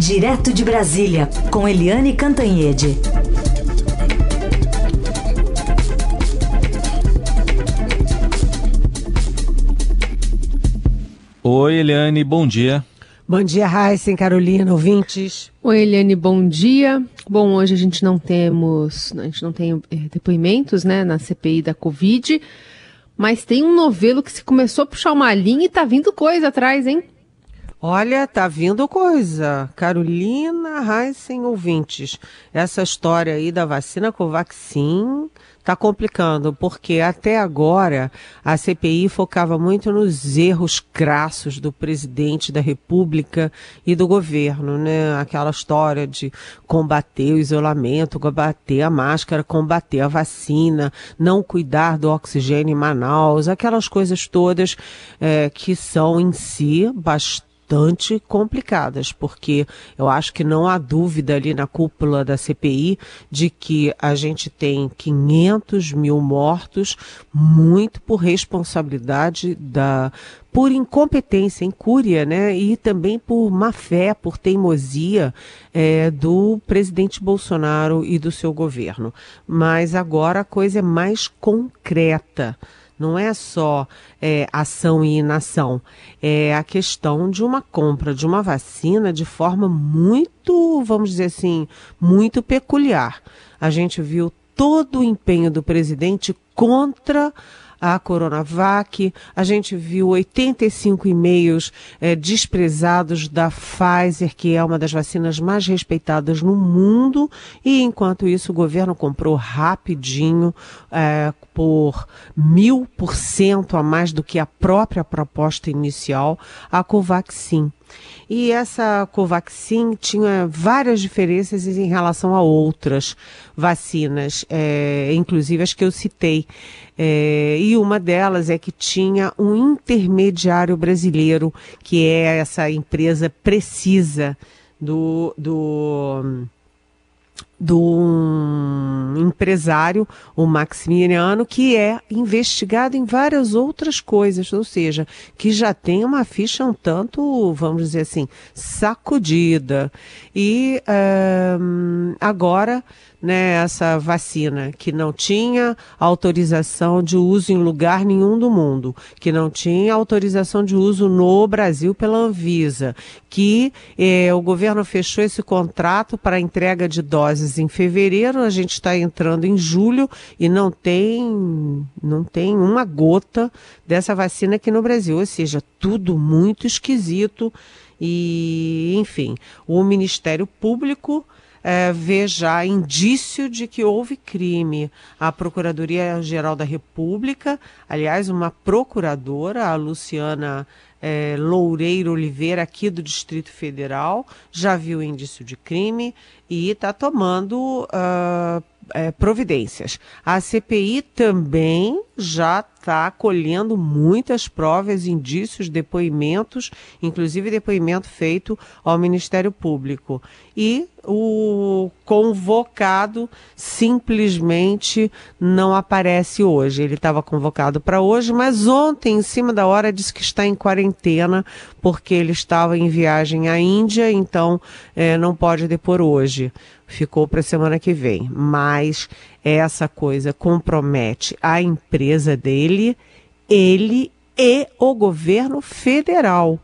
Direto de Brasília, com Eliane Cantanhede. Oi, Eliane, bom dia. Bom dia, Raíssen, Carolina, ouvintes. Oi, Eliane, bom dia. Bom, hoje a gente não temos, a gente não tem é, depoimentos, né, na CPI da Covid, mas tem um novelo que se começou a puxar uma linha e tá vindo coisa atrás, hein? Olha, tá vindo coisa. Carolina Heisen, ouvintes. Essa história aí da vacina Covaxin tá complicando, porque até agora a CPI focava muito nos erros crassos do presidente da República e do governo, né? Aquela história de combater o isolamento, combater a máscara, combater a vacina, não cuidar do oxigênio em Manaus, aquelas coisas todas é, que são em si bastante bastante complicadas, porque eu acho que não há dúvida ali na cúpula da CPI de que a gente tem 500 mil mortos, muito por responsabilidade da por incompetência, incúria, né? E também por má fé, por teimosia é, do presidente Bolsonaro e do seu governo. Mas agora a coisa é mais concreta. Não é só é, ação e inação, é a questão de uma compra de uma vacina de forma muito, vamos dizer assim, muito peculiar. A gente viu todo o empenho do presidente contra a Coronavac. A gente viu 85 e-mails é, desprezados da Pfizer, que é uma das vacinas mais respeitadas no mundo, e enquanto isso o governo comprou rapidinho é, por mil por cento a mais do que a própria proposta inicial a Covaxin. E essa Covaxin tinha várias diferenças em relação a outras vacinas, é, inclusive as que eu citei. É, e uma delas é que tinha um intermediário brasileiro, que é essa empresa precisa do, do um empresário, o Maximiliano, que é investigado em várias outras coisas, ou seja, que já tem uma ficha um tanto, vamos dizer assim, sacudida. E um, agora né, essa vacina, que não tinha autorização de uso em lugar nenhum do mundo, que não tinha autorização de uso no Brasil pela Anvisa, que eh, o governo fechou esse contrato para entrega de doses em fevereiro, a gente está entrando em julho e não tem, não tem uma gota dessa vacina aqui no Brasil, ou seja, tudo muito esquisito e, enfim, o Ministério Público é, vê já indício de que houve crime. A Procuradoria-Geral da República, aliás, uma procuradora, a Luciana é, Loureiro Oliveira, aqui do Distrito Federal, já viu indício de crime e está tomando uh, é, providências. A CPI também já está colhendo muitas provas, indícios, depoimentos, inclusive depoimento feito ao Ministério Público. E o convocado simplesmente não aparece hoje. Ele estava convocado para hoje, mas ontem, em cima da hora, disse que está em quarentena porque ele estava em viagem à Índia, então é, não pode depor hoje. Ficou para a semana que vem. Mas essa coisa compromete a empresa dele, ele e o governo federal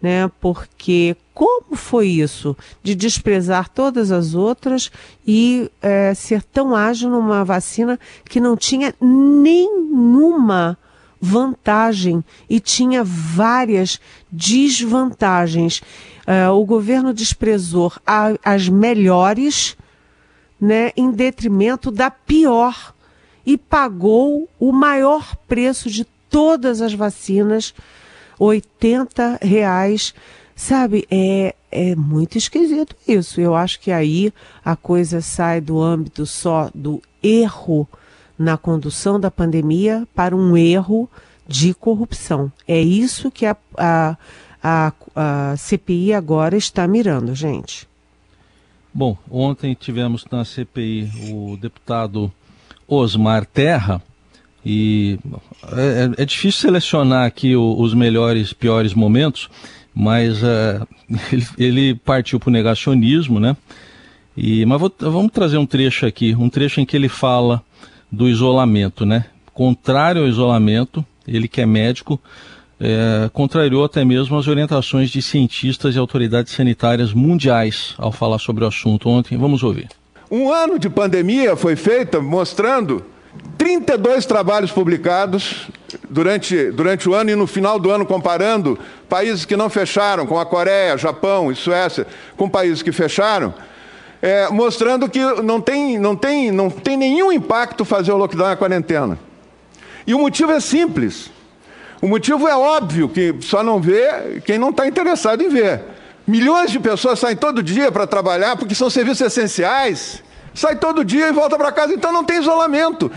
né? Porque como foi isso de desprezar todas as outras e é, ser tão ágil numa vacina que não tinha nenhuma vantagem e tinha várias desvantagens. É, o governo desprezou a, as melhores, né, em detrimento da pior e pagou o maior preço de todas as vacinas 80 reais. Sabe, é, é muito esquisito isso. Eu acho que aí a coisa sai do âmbito só do erro na condução da pandemia para um erro de corrupção. É isso que a, a, a, a CPI agora está mirando, gente. Bom, ontem tivemos na CPI o deputado Osmar Terra, e é, é, difícil selecionar aqui os melhores, piores momentos, mas uh, ele, ele, partiu para o negacionismo, né? E, mas vou, vamos trazer um trecho aqui, um trecho em que ele fala do isolamento, né? Contrário ao isolamento, ele que é médico, é, contrariou até mesmo as orientações de cientistas e autoridades sanitárias mundiais ao falar sobre o assunto ontem. Vamos ouvir. Um ano de pandemia foi feita mostrando 32 trabalhos publicados durante, durante o ano e no final do ano comparando países que não fecharam, como a Coreia, Japão e Suécia, com países que fecharam, é, mostrando que não tem, não, tem, não tem nenhum impacto fazer o lockdown e a quarentena. E o motivo é simples. O motivo é óbvio, que só não vê quem não está interessado em ver. Milhões de pessoas saem todo dia para trabalhar porque são serviços essenciais. Sai todo dia e volta para casa, então não tem isolamento.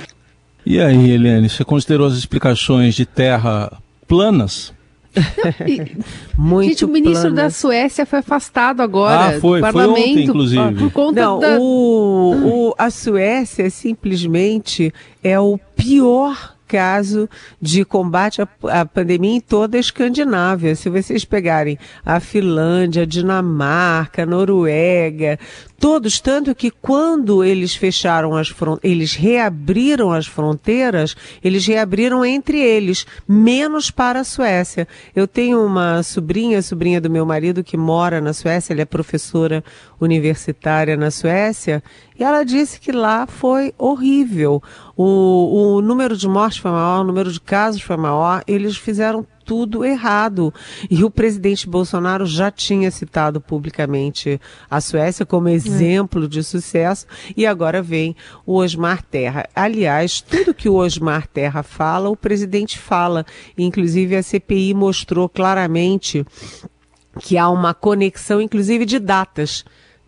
E aí, Eliane, você considerou as explicações de terra planas? Muito Gente, o ministro da Suécia foi afastado agora ah, foi, do parlamento foi ontem, inclusive. por conta Não, da... o, o, a Suécia simplesmente é o pior caso de combate à, à, pandemia em toda a Escandinávia. Se vocês pegarem a Finlândia, a Dinamarca, a Noruega, todos, tanto que quando eles fecharam as fronteiras, eles reabriram as fronteiras, eles reabriram entre eles, menos para a Suécia. Eu tenho uma sobrinha, sobrinha do meu marido, que mora na Suécia, ela é professora universitária na Suécia, e ela disse que lá foi horrível. O, o número de mortes foi maior, o número de casos foi maior, eles fizeram tudo errado. E o presidente Bolsonaro já tinha citado publicamente a Suécia como é. exemplo é. de sucesso e agora vem o Osmar Terra. Aliás, tudo que o Osmar Terra fala, o presidente fala. Inclusive a CPI mostrou claramente que há uma conexão, inclusive de datas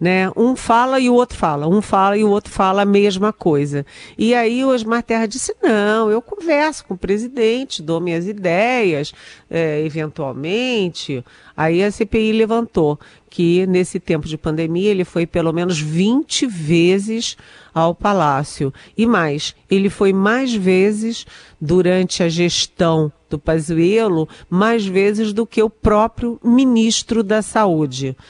né? Um fala e o outro fala, um fala e o outro fala a mesma coisa. E aí o Osmar Terra disse: não, eu converso com o presidente, dou minhas ideias, é, eventualmente. Aí a CPI levantou que nesse tempo de pandemia ele foi pelo menos 20 vezes ao Palácio. E mais, ele foi mais vezes durante a gestão do Pazuello, mais vezes do que o próprio ministro da Saúde.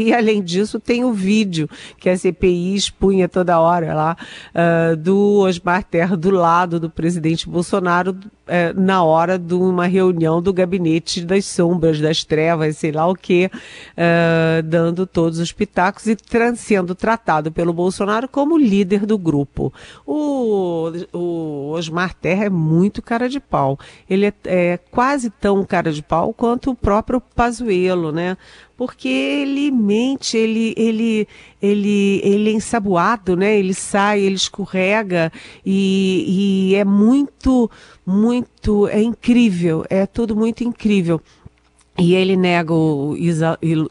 E além disso, tem o vídeo que a CPI expunha toda hora lá uh, do Osmar Terra do lado do presidente Bolsonaro uh, na hora de uma reunião do gabinete das sombras, das trevas, sei lá o que, uh, dando todos os pitacos e sendo tratado pelo Bolsonaro como líder do grupo. O, o Osmar Terra é muito cara de pau. Ele é, é quase tão cara de pau quanto o próprio Pazuello, né? Porque ele mente, ele, ele, ele, ele é ensaboado, né? Ele sai, ele escorrega e, e é muito, muito, é incrível, é tudo muito incrível. E ele nega o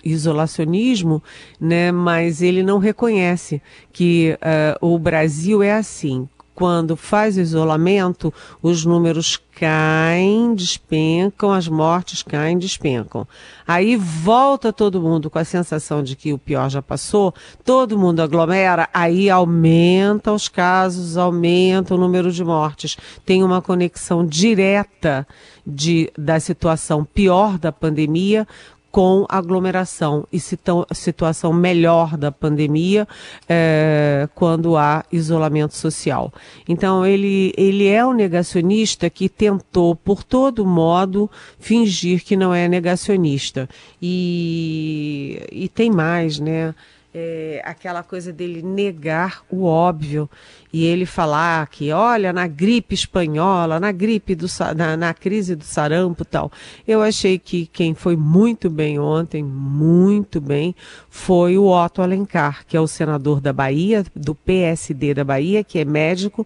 isolacionismo, né, mas ele não reconhece que uh, o Brasil é assim quando faz isolamento, os números caem, despencam, as mortes caem, despencam. Aí volta todo mundo com a sensação de que o pior já passou, todo mundo aglomera, aí aumenta os casos, aumenta o número de mortes. Tem uma conexão direta de, da situação pior da pandemia com aglomeração e situação melhor da pandemia é, quando há isolamento social. Então ele, ele é um negacionista que tentou por todo modo fingir que não é negacionista e, e tem mais, né? É, aquela coisa dele negar o óbvio e ele falar que, olha, na gripe espanhola, na gripe do na, na crise do sarampo tal. Eu achei que quem foi muito bem ontem, muito bem, foi o Otto Alencar, que é o senador da Bahia, do PSD da Bahia, que é médico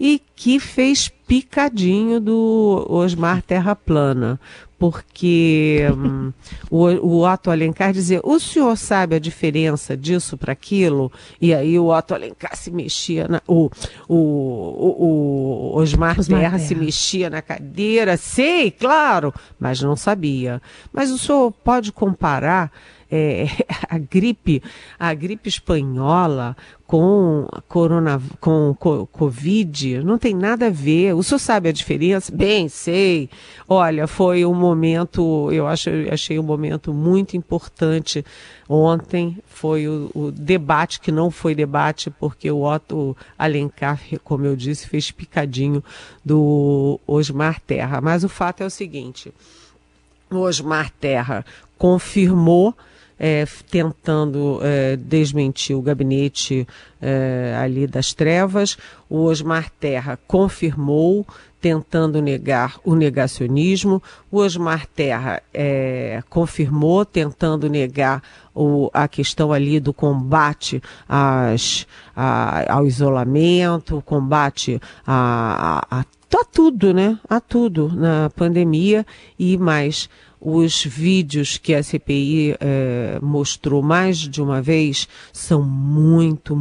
e que fez picadinho do Osmar Terra Plana, porque um, o, o Otto Alencar dizia, o senhor sabe a diferença disso para aquilo? E aí o Otto Alencar se mexia, na, o, o, o, o Osmar, Osmar Terra, Terra se mexia na cadeira, sei, claro, mas não sabia. Mas o senhor pode comparar é, a gripe, a gripe espanhola com corona, com covid, não tem nada a ver. O senhor sabe a diferença? Bem, sei. Olha, foi um momento, eu acho, achei um momento muito importante ontem. Foi o, o debate que não foi debate porque o Otto Alencar, como eu disse, fez picadinho do Osmar Terra. Mas o fato é o seguinte: o Osmar Terra confirmou é, tentando é, desmentir o gabinete é, ali das trevas. O Osmar Terra confirmou, tentando negar o negacionismo. O Osmar Terra é, confirmou, tentando negar o, a questão ali do combate às, a, ao isolamento, combate a, a, a, a tudo, né? A tudo na pandemia e mais os vídeos que a CPI eh, mostrou mais de uma vez são muito, muito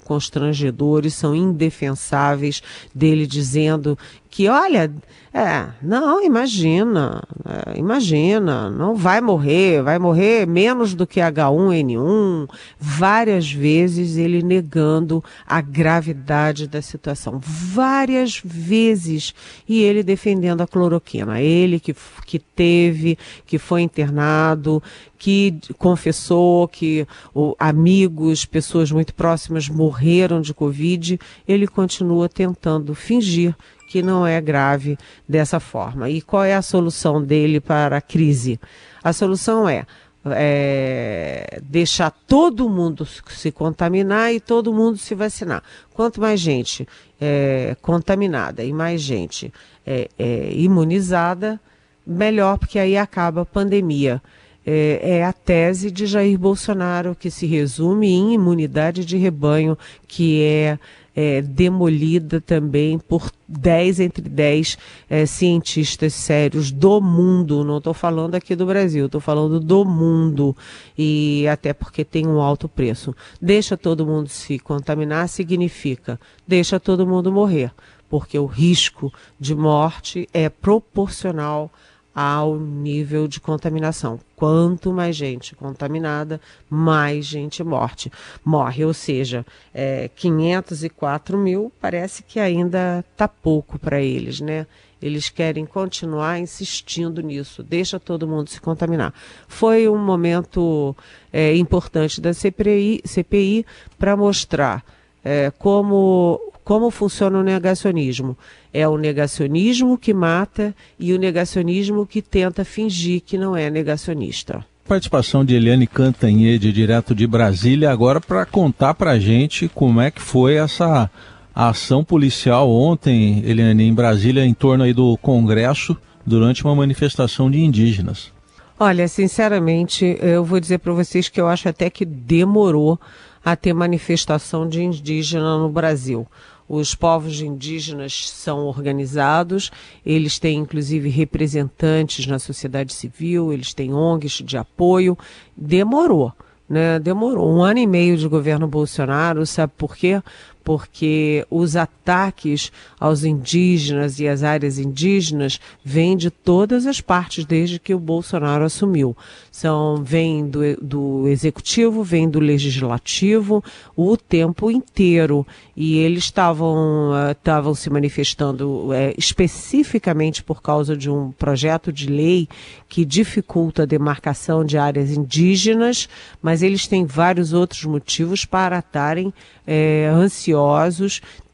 constrangedores, são indefensáveis dele dizendo que, olha, é, não, imagina, é, imagina, não vai morrer, vai morrer menos do que H1N1, várias vezes ele negando a gravidade da situação, várias vezes, e ele defendendo a cloroquina, ele que, que teve, que foi internado, que confessou que o, amigos, pessoas muito próximas morreram de Covid, ele continua tentando fingir que não é grave dessa forma. E qual é a solução dele para a crise? A solução é, é, deixar todo mundo se contaminar e todo mundo se vacinar. Quanto mais gente é, contaminada e mais gente é, é imunizada, melhor, porque aí acaba a pandemia. É, é, a tese de Jair Bolsonaro, que se resume em imunidade de rebanho, que é é, demolida também por 10 entre 10 é, cientistas sérios do mundo. Não estou falando aqui do Brasil, estou falando do mundo. E até porque tem um alto preço. Deixa todo mundo se contaminar significa deixa todo mundo morrer, porque o risco de morte é proporcional ao nível de contaminação. Quanto mais gente contaminada, mais gente morte. morre. Ou seja, é, 504 mil parece que ainda está pouco para eles, né? Eles querem continuar insistindo nisso, deixa todo mundo se contaminar. Foi um momento é, importante da CPI, CPI para mostrar é, como como funciona o negacionismo? É o negacionismo que mata e o negacionismo que tenta fingir que não é negacionista. Participação de Eliane Cantanhede, direto de Brasília, agora para contar para a gente como é que foi essa ação policial ontem, Eliane, em Brasília, em torno aí do Congresso, durante uma manifestação de indígenas. Olha, sinceramente, eu vou dizer para vocês que eu acho até que demorou a ter manifestação de indígena no Brasil. Os povos indígenas são organizados, eles têm inclusive representantes na sociedade civil, eles têm ONGs de apoio. Demorou, né? Demorou um ano e meio de governo Bolsonaro, sabe por quê? Porque os ataques aos indígenas e às áreas indígenas vêm de todas as partes desde que o Bolsonaro assumiu. São, vem do, do executivo, vem do legislativo o tempo inteiro. E eles estavam estavam uh, se manifestando uh, especificamente por causa de um projeto de lei que dificulta a demarcação de áreas indígenas, mas eles têm vários outros motivos para estarem é, ansiosos,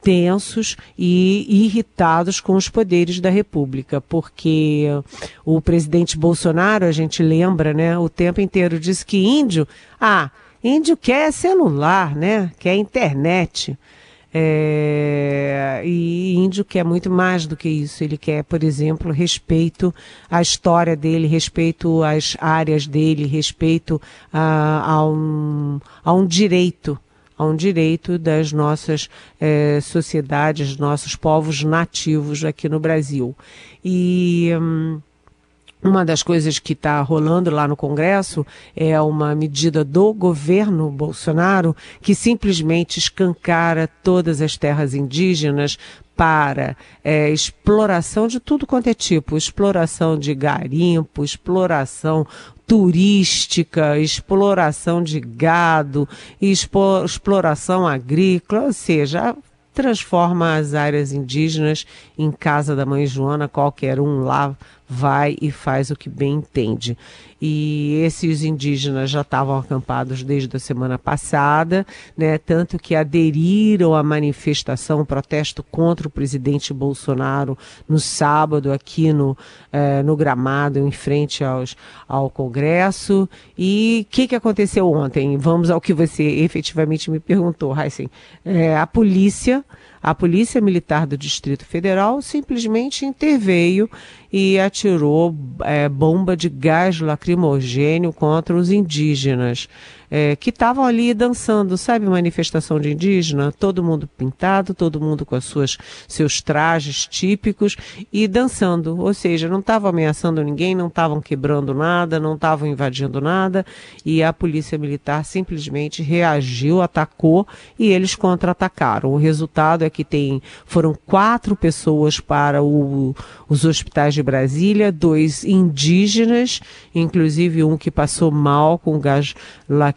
tensos e irritados com os poderes da República, porque o presidente Bolsonaro, a gente lembra, né, o tempo inteiro disse que índio, ah, índio quer celular, né, quer internet. É, e índio quer muito mais do que isso. Ele quer, por exemplo, respeito à história dele, respeito às áreas dele, respeito a, a, um, a um direito a um direito das nossas eh, sociedades, nossos povos nativos aqui no Brasil. E. Hum, uma das coisas que está rolando lá no Congresso é uma medida do governo Bolsonaro que simplesmente escancara todas as terras indígenas para é, exploração de tudo quanto é tipo, exploração de garimpo, exploração turística, exploração de gado, exploração agrícola, ou seja, transforma as áreas indígenas em casa da mãe Joana, qualquer um lá vai e faz o que bem entende. E esses indígenas já estavam acampados desde a semana passada, né, tanto que aderiram à manifestação, protesto contra o presidente Bolsonaro no sábado aqui no, eh, no gramado, em frente aos, ao Congresso. E o que, que aconteceu ontem? Vamos ao que você efetivamente me perguntou, Heisen. É, a polícia a Polícia Militar do Distrito Federal simplesmente interveio e atirou é, bomba de gás lacrimogênio contra os indígenas é, que estavam ali dançando, sabe, manifestação de indígena, todo mundo pintado, todo mundo com as suas seus trajes típicos e dançando, ou seja, não estavam ameaçando ninguém, não estavam quebrando nada, não estavam invadindo nada. E a polícia militar simplesmente reagiu, atacou e eles contra-atacaram. O resultado é que tem foram quatro pessoas para o, os hospitais de Brasília, dois indígenas, inclusive um que passou mal com gás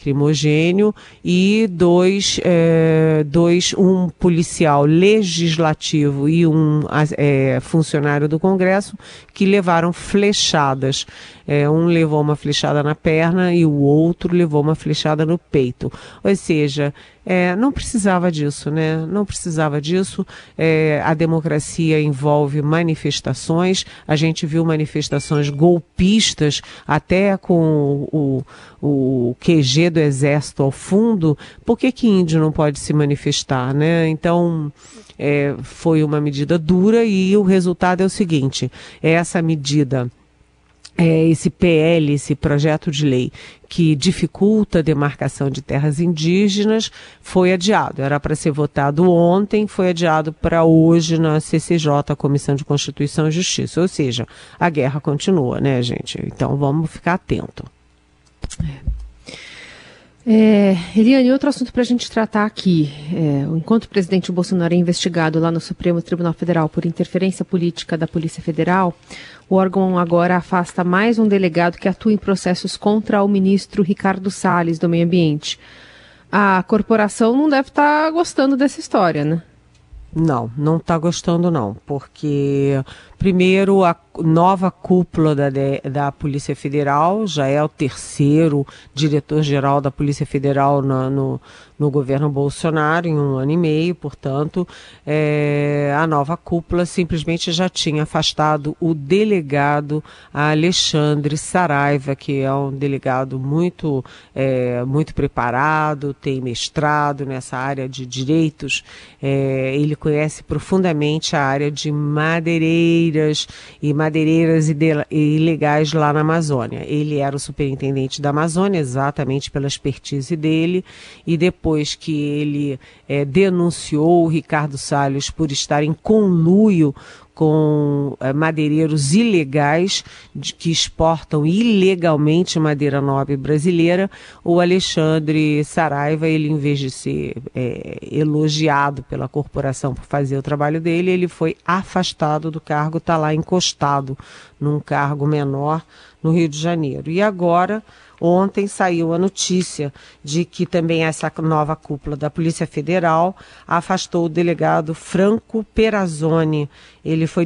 lacrimogênio e dois, é, dois um policial legislativo e um é, funcionário do Congresso que levaram flechadas. É, um levou uma flechada na perna e o outro levou uma flechada no peito. Ou seja, é, não precisava disso, né? Não precisava disso. É, a democracia envolve manifestações. A gente viu manifestações golpistas, até com o, o, o QG do Exército ao fundo. Por que, que índio não pode se manifestar, né? Então. É, foi uma medida dura e o resultado é o seguinte: essa medida é, esse PL, esse projeto de lei que dificulta a demarcação de terras indígenas, foi adiado. Era para ser votado ontem, foi adiado para hoje na CCJ, Comissão de Constituição e Justiça. Ou seja, a guerra continua, né, gente? Então vamos ficar atento. É. É, Eliane, outro assunto para a gente tratar aqui. É, enquanto o presidente Bolsonaro é investigado lá no Supremo Tribunal Federal por interferência política da Polícia Federal, o órgão agora afasta mais um delegado que atua em processos contra o ministro Ricardo Salles do Meio Ambiente. A corporação não deve estar tá gostando dessa história, né? Não, não está gostando não, porque primeiro a nova cúpula da, da Polícia Federal já é o terceiro diretor-geral da Polícia Federal no, no, no, governo Bolsonaro em um ano e meio, portanto, é, a nova cúpula simplesmente já tinha afastado o delegado Alexandre Saraiva, que é um delegado muito, é, muito preparado, tem mestrado nessa área de direitos, é, ele conhece profundamente a área de madeireiras e madeireiras ilegais lá na Amazônia. Ele era o superintendente da Amazônia, exatamente pela expertise dele, e depois que ele é, denunciou o Ricardo Salles por estar em conluio com é, madeireiros ilegais de, que exportam ilegalmente madeira nobre brasileira, o Alexandre Saraiva, ele em vez de ser é, elogiado pela corporação por fazer o trabalho dele, ele foi afastado do cargo, está lá encostado num cargo menor no Rio de Janeiro. E agora Ontem saiu a notícia de que também essa nova cúpula da Polícia Federal afastou o delegado Franco Perazzoni. Ele foi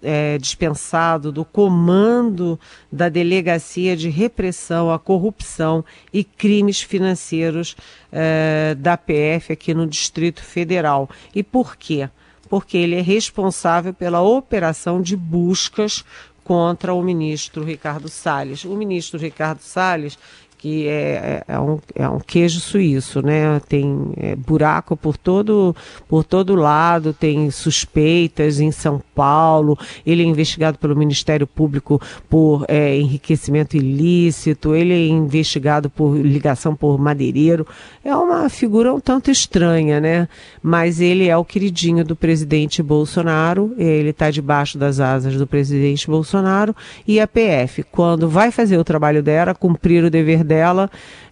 é, dispensado do comando da Delegacia de Repressão à Corrupção e Crimes Financeiros é, da PF aqui no Distrito Federal. E por quê? Porque ele é responsável pela operação de buscas contra o ministro Ricardo Salles. O ministro Ricardo Salles que é, é, é, um, é um queijo suíço, né? Tem é, buraco por todo, por todo lado, tem suspeitas em São Paulo, ele é investigado pelo Ministério Público por é, enriquecimento ilícito, ele é investigado por ligação por madeireiro. É uma figura um tanto estranha, né? Mas ele é o queridinho do presidente Bolsonaro, ele está debaixo das asas do presidente Bolsonaro e a PF, quando vai fazer o trabalho dela, cumprir o dever dela,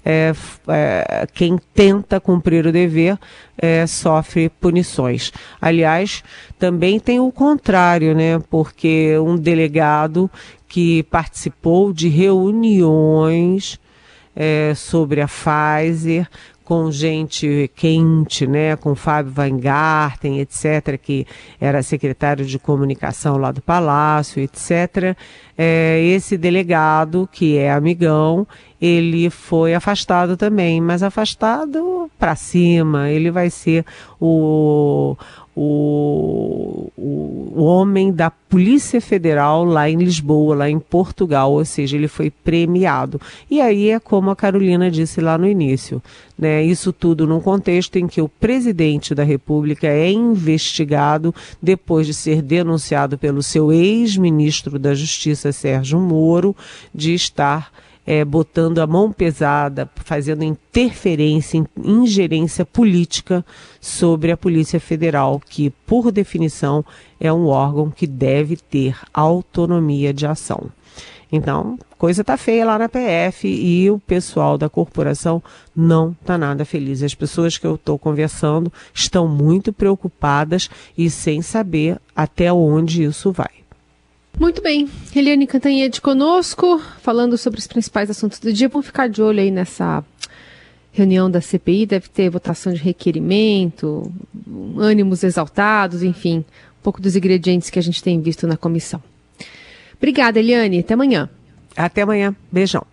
é, é, quem tenta cumprir o dever é, sofre punições. Aliás, também tem o contrário, né? Porque um delegado que participou de reuniões é, sobre a Pfizer com gente quente, né, com Fábio Weingarten, etc., que era secretário de comunicação lá do Palácio, etc. É, esse delegado, que é amigão, ele foi afastado também, mas afastado para cima. Ele vai ser o, o, o, homem da Polícia Federal lá em Lisboa, lá em Portugal, ou seja, ele foi premiado. E aí é como a Carolina disse lá no início, né? Isso tudo num contexto em que o presidente da República é investigado depois de ser denunciado pelo seu ex-ministro da Justiça, Sérgio Moro, de estar é, botando a mão pesada, fazendo interferência, ingerência política sobre a Polícia Federal, que, por definição, é um órgão que deve ter autonomia de ação. Então, coisa tá feia lá na PF e o pessoal da corporação não tá nada feliz. As pessoas que eu estou conversando estão muito preocupadas e sem saber até onde isso vai. Muito bem. Eliane Cantanhede conosco, falando sobre os principais assuntos do dia. Vamos ficar de olho aí nessa reunião da CPI. Deve ter votação de requerimento, ânimos exaltados, enfim, um pouco dos ingredientes que a gente tem visto na comissão. Obrigada, Eliane. Até amanhã. Até amanhã. Beijão.